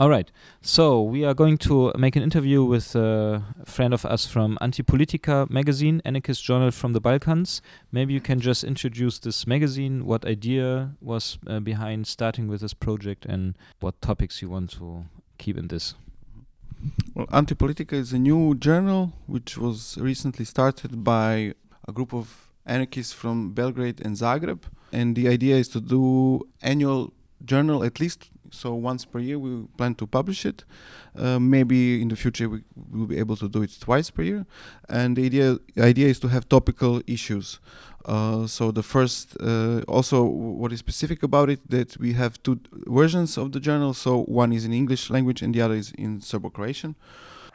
All right. So we are going to make an interview with a friend of us from Antipolitika magazine, anarchist journal from the Balkans. Maybe you can just introduce this magazine, what idea was uh, behind starting with this project, and what topics you want to keep in this. Well, Antipolitika is a new journal which was recently started by a group of anarchists from Belgrade and Zagreb. And the idea is to do annual journal at least so once per year we plan to publish it. Uh, maybe in the future we will be able to do it twice per year. And the idea idea is to have topical issues. Uh, so the first uh, also what is specific about it that we have two versions of the journal. So one is in english language and the other is in serbo-croatian.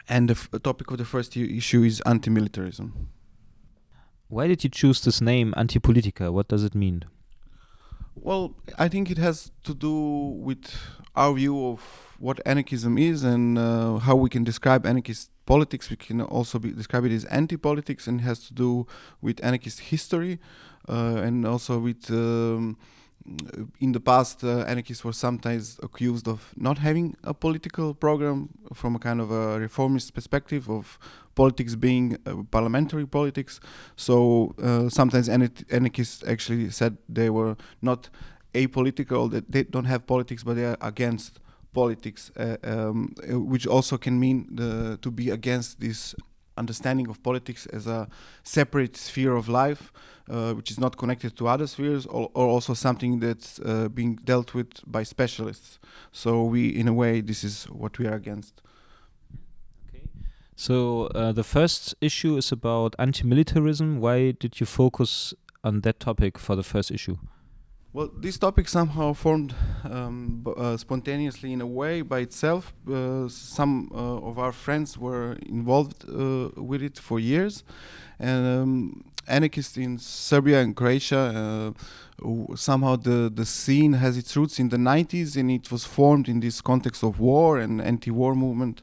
And the f- topic of the first issue is anti-militarism. Why did you choose this name antipolitika what does it mean well, I think it has to do with our view of what anarchism is and uh, how we can describe anarchist politics. We can also be, describe it as anti-politics, and it has to do with anarchist history uh, and also with. Um, in the past, uh, anarchists were sometimes accused of not having a political program from a kind of a reformist perspective of politics being uh, parliamentary politics. So uh, sometimes anarchists actually said they were not apolitical, that they don't have politics, but they are against politics, uh, um, uh, which also can mean the, to be against this understanding of politics as a separate sphere of life, uh, which is not connected to other spheres, or, or also something that's uh, being dealt with by specialists. So we, in a way, this is what we are against. So uh, the first issue is about anti-militarism. Why did you focus on that topic for the first issue? Well, this topic somehow formed um, uh, spontaneously in a way by itself. Uh, some uh, of our friends were involved uh, with it for years, and um, anarchists in Serbia and Croatia. Uh, somehow the the scene has its roots in the 90s, and it was formed in this context of war and anti-war movement.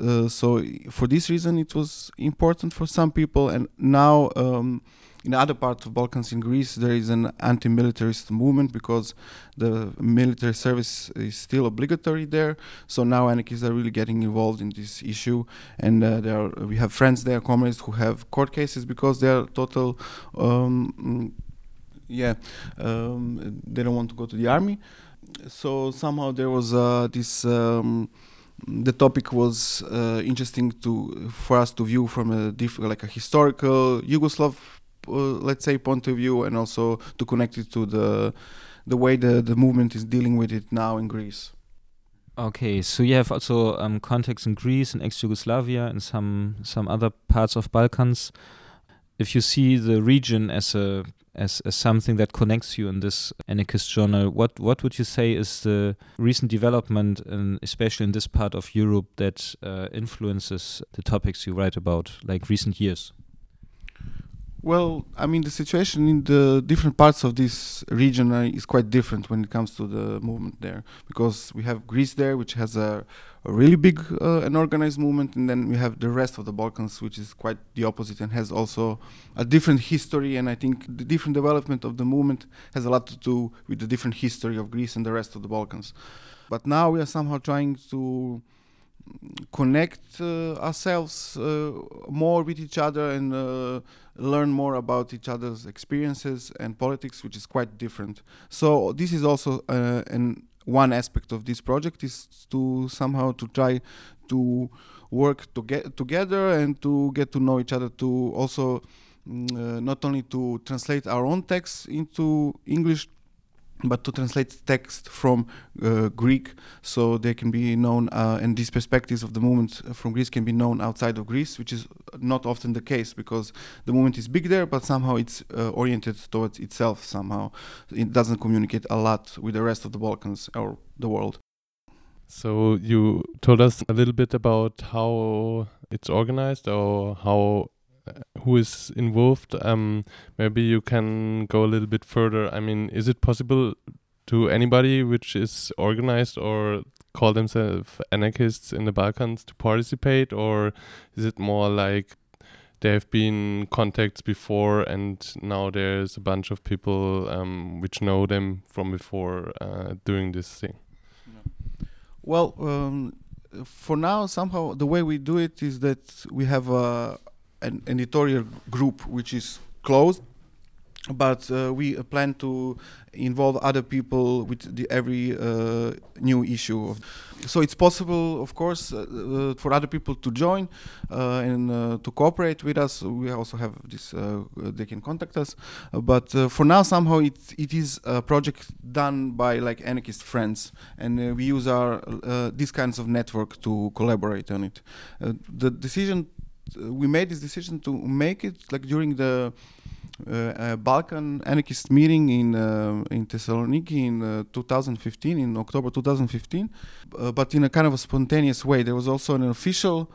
Uh, so for this reason, it was important for some people, and now. Um, in other parts of Balkans in Greece, there is an anti-militarist movement because the military service is still obligatory there. So now anarchists are really getting involved in this issue, and uh, there are, we have friends there, comrades who have court cases because they are total. Um, yeah, um, they don't want to go to the army. So somehow there was uh, this. Um, the topic was uh, interesting to for us to view from a diff- like a historical Yugoslav let's say point of view and also to connect it to the the way the the movement is dealing with it now in Greece. Okay, so you have also um, context in Greece and ex-Yugoslavia and some some other parts of Balkans. If you see the region as a as, as something that connects you in this anarchist journal, what what would you say is the recent development, in, especially in this part of Europe, that uh, influences the topics you write about, like recent years? Well, I mean, the situation in the different parts of this region uh, is quite different when it comes to the movement there, because we have Greece there, which has a, a really big uh, and organized movement, and then we have the rest of the Balkans, which is quite the opposite and has also a different history. And I think the different development of the movement has a lot to do with the different history of Greece and the rest of the Balkans. But now we are somehow trying to connect uh, ourselves uh, more with each other and uh, learn more about each other's experiences and politics, which is quite different. So this is also an one aspect of this project is to somehow to try to work to get together and to get to know each other to also mm, uh, not only to translate our own texts into english but to translate text from uh, Greek so they can be known, uh, and these perspectives of the movement from Greece can be known outside of Greece, which is not often the case because the movement is big there, but somehow it's uh, oriented towards itself somehow. It doesn't communicate a lot with the rest of the Balkans or the world. So you told us a little bit about how it's organized or how who is involved. Um, maybe you can go a little bit further. I mean, is it possible to anybody which is organized or call themselves anarchists in the Balkans to participate, or is it more like there have been contacts before and now there's a bunch of people um, which know them from before uh, doing this thing? Well, um, for now, somehow the way we do it is that we have uh, an editorial group which is closed, but uh, we plan to involve other people with the, every uh, new issue. So it's possible, of course, uh, uh, for other people to join uh, and uh, to cooperate with us. We also have this; they can contact us. but for now, somehow it it is a project done by like anarchist friends, and we use our these kinds of network to collaborate on it. the decision we made this decision to make it like during the uh, Balkan anarchist meeting in uh, in Thessaloniki in uh, 2015, in October 2015, but in a kind of a spontaneous way. There was also an official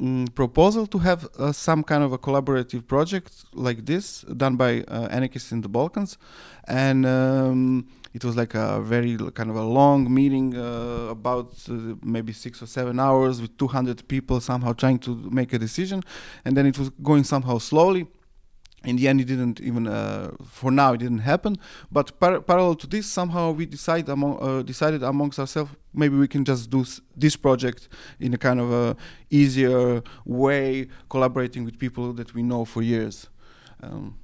um, proposal to have uh, some kind of a collaborative project like this done by uh, anarchists in the Balkans, and um, it was like a very kind of a long meeting, uh, about maybe six or seven hours with 200 people somehow trying to make a decision, and then it was going somehow slowly in the end it didn't even uh, for now it didn't happen. But par parallel to this somehow we decide among uh, decided amongst ourselves maybe we can just do this project in a kind of a easier way collaborating with people that we know for years. Um,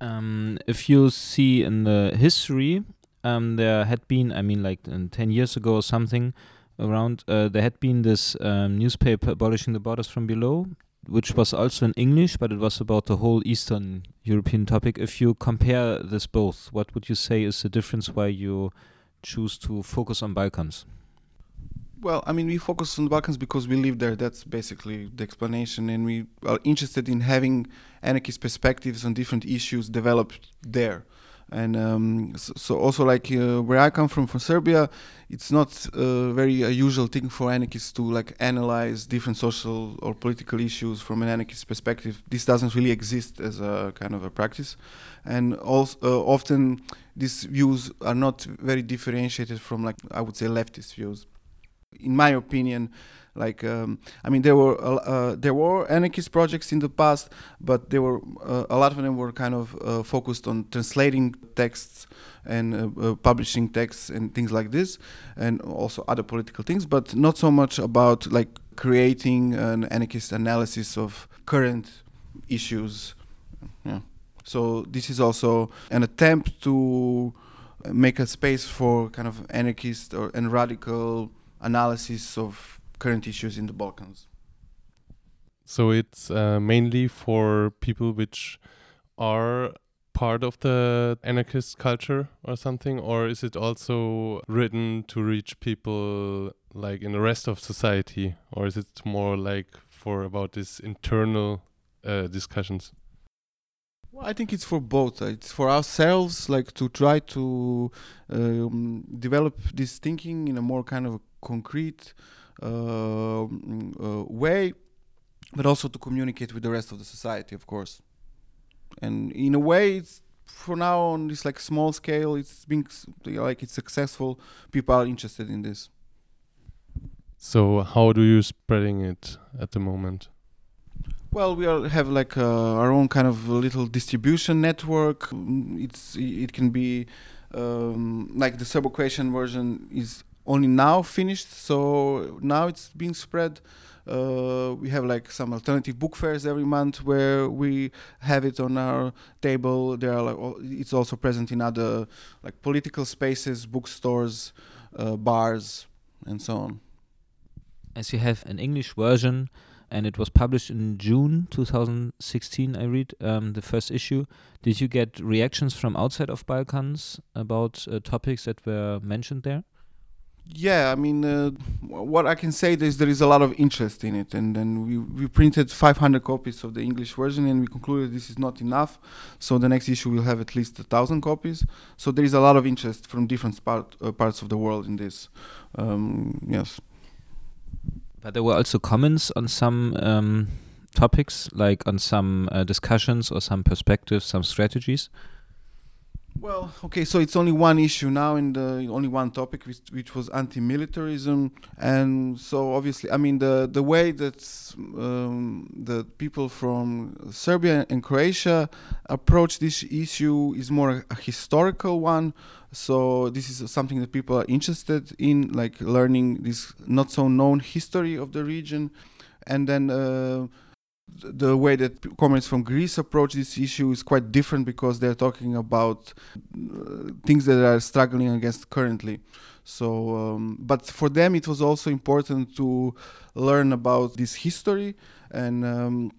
um, if you see in the history um, there had been i mean like 10 years ago or something around uh, there had been this um, newspaper abolishing the borders from below which was also in English, but it was about the whole Eastern European topic. If you compare this both, what would you say is the difference why you choose to focus on Balkans? Well, I mean, we focus on the Balkans because we live there. That's basically the explanation, and we are interested in having anarchist perspectives on different issues developed there and um, so, so, also like uh, where I come from, from Serbia, it's not a very uh, usual thing for anarchists to like analyze different social or political issues from an anarchist perspective. This doesn't really exist as a kind of a practice, and also uh, often these views are not very differentiated from like I would say leftist views. In my opinion, like um, I mean, there were uh, there were anarchist projects in the past, but there were uh, a lot of them were kind of uh, focused on translating texts and uh, uh, publishing texts and things like this, and also other political things, but not so much about like creating an anarchist analysis of current issues. Yeah. So this is also an attempt to make a space for kind of anarchist or and radical analysis of current issues in the Balkans. So it's uh, mainly for people which are part of the anarchist culture or something, or is it also written to reach people like in the rest of society, or is it more like for about this internal uh, discussions? Well, I think it's for both. It's for ourselves, like to try to um, develop this thinking in a more kind of concrete uh, uh, way, but also to communicate with the rest of the society, of course. And in a way, it's for now on this like small scale, it's being like it's successful. People are interested in this. So how do you spreading it at the moment? Well, we are, have like uh, our own kind of little distribution network. It's it can be um, like the Serbo-Croatian version is only now finished. So now it's being spread. Uh, we have like some alternative book fairs every month where we have it on our table. There are like it's also present in other like political spaces, bookstores, uh, bars, and so on. As you have an English version, and it was published in June 2016. I read um, the first issue. Did you get reactions from outside of Balkans about uh, topics that were mentioned there? Yeah, I mean, uh, what I can say is there is a lot of interest in it, and then we, we printed 500 copies of the English version, and we concluded this is not enough. So the next issue will have at least a thousand copies. So there is a lot of interest from different part, uh, parts of the world in this. Um, yes. But there were also comments on some um, topics, like on some uh, discussions or some perspectives, some strategies. Well, okay, so it's only one issue now, and only one topic, which, which, was anti-militarism, and so obviously, I mean, the the way that um, the people from Serbia and Croatia approach this issue is more a, historical one, So this is something that people are interested in, like learning this not so known history of the region, and then. Uh, the way that comrades from Greece approach this issue is quite different because they're talking about uh, things that are struggling against currently. So, um, but for them, it was also important to learn about this history and. Um,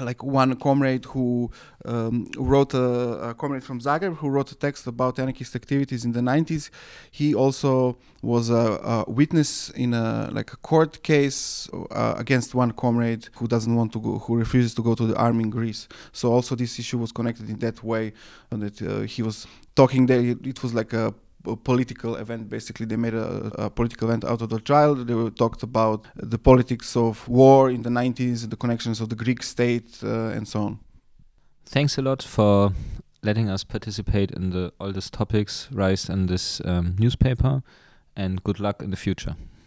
like one comrade who um, wrote a, a, comrade from Zagreb who wrote a text about anarchist activities in the 90s. He also was a, a witness in a like a court case uh, against one comrade who doesn't want to go, who refuses to go to the army in Greece. So also this issue was connected in that way, and that uh, he was talking there. It was like a political event. Basically, they made a, a, political event out of the trial. They talked about the politics of war in the 90s, the connections of the Greek state, uh, and so on. Thanks a lot for letting us participate in the all these topics raised in this um, newspaper, and good luck in the future.